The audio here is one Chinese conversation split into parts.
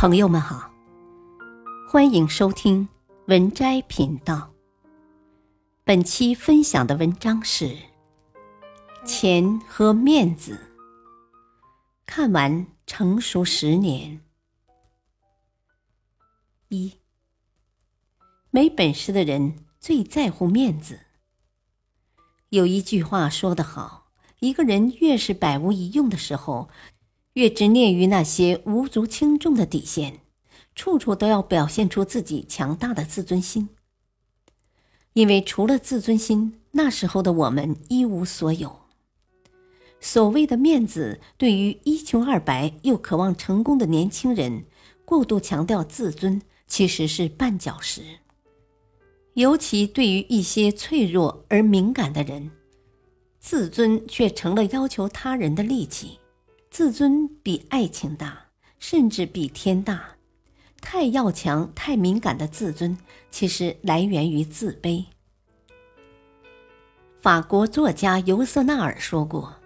朋友们好，欢迎收听文摘频道。本期分享的文章是《钱和面子》。看完成熟十年。一，没本事的人最在乎面子。有一句话说得好：一个人越是百无一用的时候。越执念于那些无足轻重的底线，处处都要表现出自己强大的自尊心。因为除了自尊心，那时候的我们一无所有。所谓的面子，对于一穷二白又渴望成功的年轻人，过度强调自尊，其实是绊脚石。尤其对于一些脆弱而敏感的人，自尊却成了要求他人的利器。自尊比爱情大，甚至比天大。太要强、太敏感的自尊，其实来源于自卑。法国作家尤瑟纳尔说过：“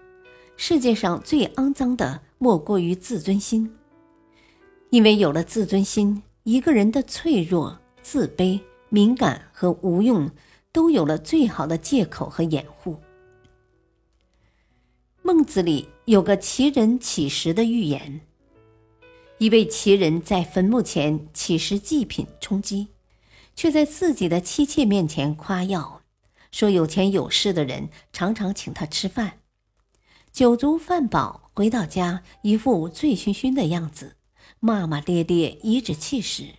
世界上最肮脏的，莫过于自尊心。因为有了自尊心，一个人的脆弱、自卑、敏感和无用，都有了最好的借口和掩护。”孟子里有个奇人乞食的寓言。一位奇人在坟墓前乞食祭品充饥，却在自己的妻妾面前夸耀，说有钱有势的人常常请他吃饭。酒足饭饱，回到家一副醉醺醺的样子，骂骂咧咧，颐指气使。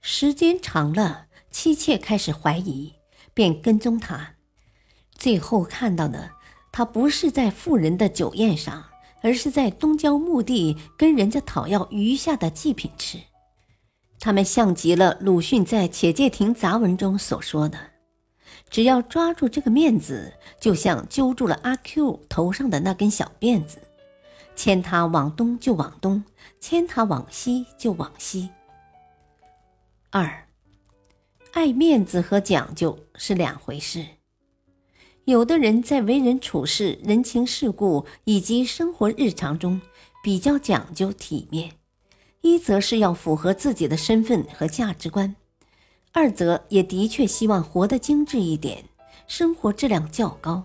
时间长了，妻妾开始怀疑，便跟踪他，最后看到的。他不是在富人的酒宴上，而是在东郊墓地跟人家讨要余下的祭品吃。他们像极了鲁迅在《且介亭杂文》中所说的：“只要抓住这个面子，就像揪住了阿 Q 头上的那根小辫子，牵他往东就往东，牵他往西就往西。”二，爱面子和讲究是两回事。有的人在为人处事、人情世故以及生活日常中比较讲究体面，一则是要符合自己的身份和价值观，二则也的确希望活得精致一点，生活质量较高。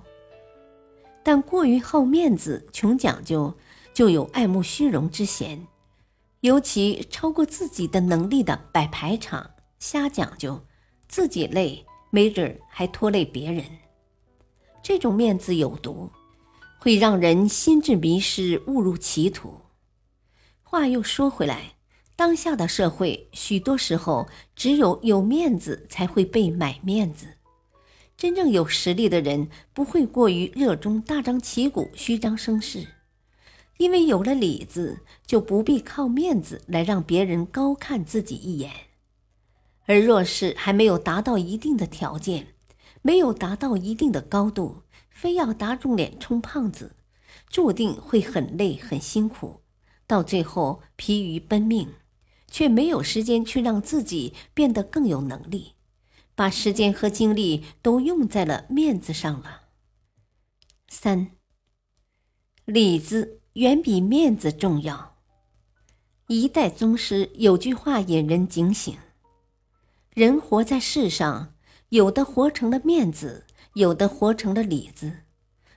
但过于好面子、穷讲究，就有爱慕虚荣之嫌，尤其超过自己的能力的摆排场、瞎讲究，自己累，没准还拖累别人。这种面子有毒，会让人心智迷失，误入歧途。话又说回来，当下的社会，许多时候只有有面子才会被买面子。真正有实力的人不会过于热衷大张旗鼓、虚张声势，因为有了里子，就不必靠面子来让别人高看自己一眼。而若是还没有达到一定的条件，没有达到一定的高度，非要打肿脸充胖子，注定会很累很辛苦，到最后疲于奔命，却没有时间去让自己变得更有能力，把时间和精力都用在了面子上了。三，里子远比面子重要。一代宗师有句话引人警醒：人活在世上。有的活成了面子，有的活成了里子，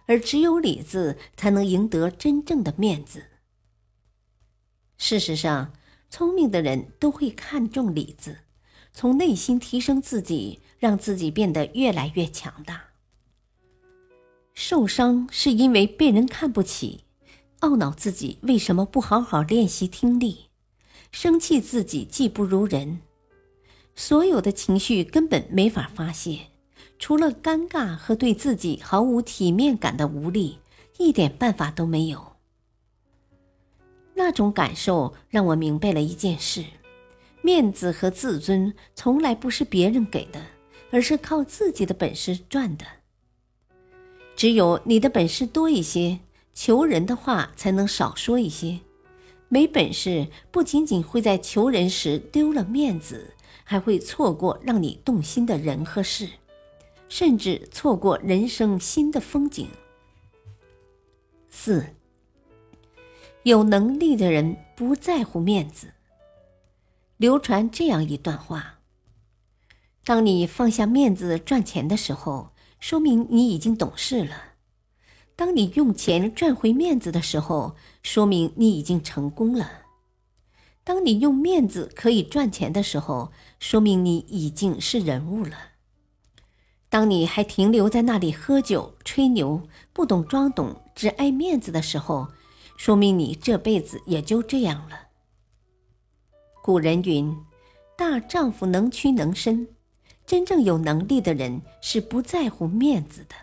而只有里子才能赢得真正的面子。事实上，聪明的人都会看重里子，从内心提升自己，让自己变得越来越强大。受伤是因为被人看不起，懊恼自己为什么不好好练习听力，生气自己技不如人。所有的情绪根本没法发泄，除了尴尬和对自己毫无体面感的无力，一点办法都没有。那种感受让我明白了一件事：面子和自尊从来不是别人给的，而是靠自己的本事赚的。只有你的本事多一些，求人的话才能少说一些。没本事，不仅仅会在求人时丢了面子。还会错过让你动心的人和事，甚至错过人生新的风景。四，有能力的人不在乎面子。流传这样一段话：当你放下面子赚钱的时候，说明你已经懂事了；当你用钱赚回面子的时候，说明你已经成功了；当你用面子可以赚钱的时候，说明你已经是人物了。当你还停留在那里喝酒吹牛、不懂装懂、只爱面子的时候，说明你这辈子也就这样了。古人云：“大丈夫能屈能伸。”真正有能力的人是不在乎面子的。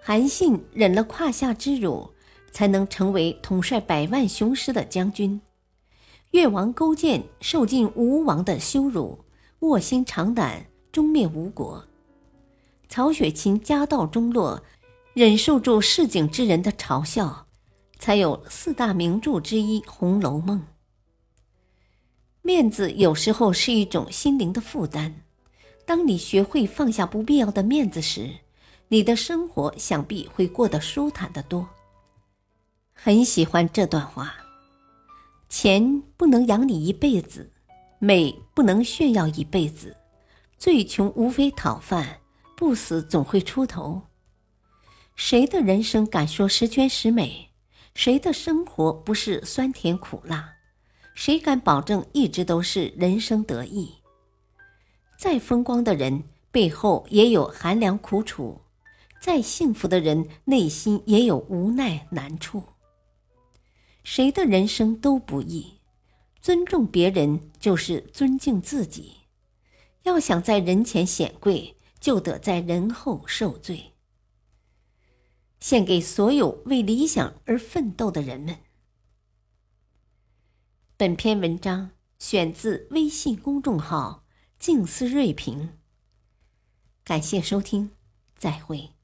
韩信忍了胯下之辱，才能成为统帅百万雄师的将军；越王勾践受尽吴王的羞辱，卧薪尝胆。终灭吴国，曹雪芹家道中落，忍受住市井之人的嘲笑，才有四大名著之一《红楼梦》。面子有时候是一种心灵的负担，当你学会放下不必要的面子时，你的生活想必会过得舒坦得多。很喜欢这段话：钱不能养你一辈子，美不能炫耀一辈子。最穷无非讨饭，不死总会出头。谁的人生敢说十全十美？谁的生活不是酸甜苦辣？谁敢保证一直都是人生得意？再风光的人背后也有寒凉苦楚，再幸福的人内心也有无奈难处。谁的人生都不易，尊重别人就是尊敬自己。要想在人前显贵，就得在人后受罪。献给所有为理想而奋斗的人们。本篇文章选自微信公众号“静思睿评”。感谢收听，再会。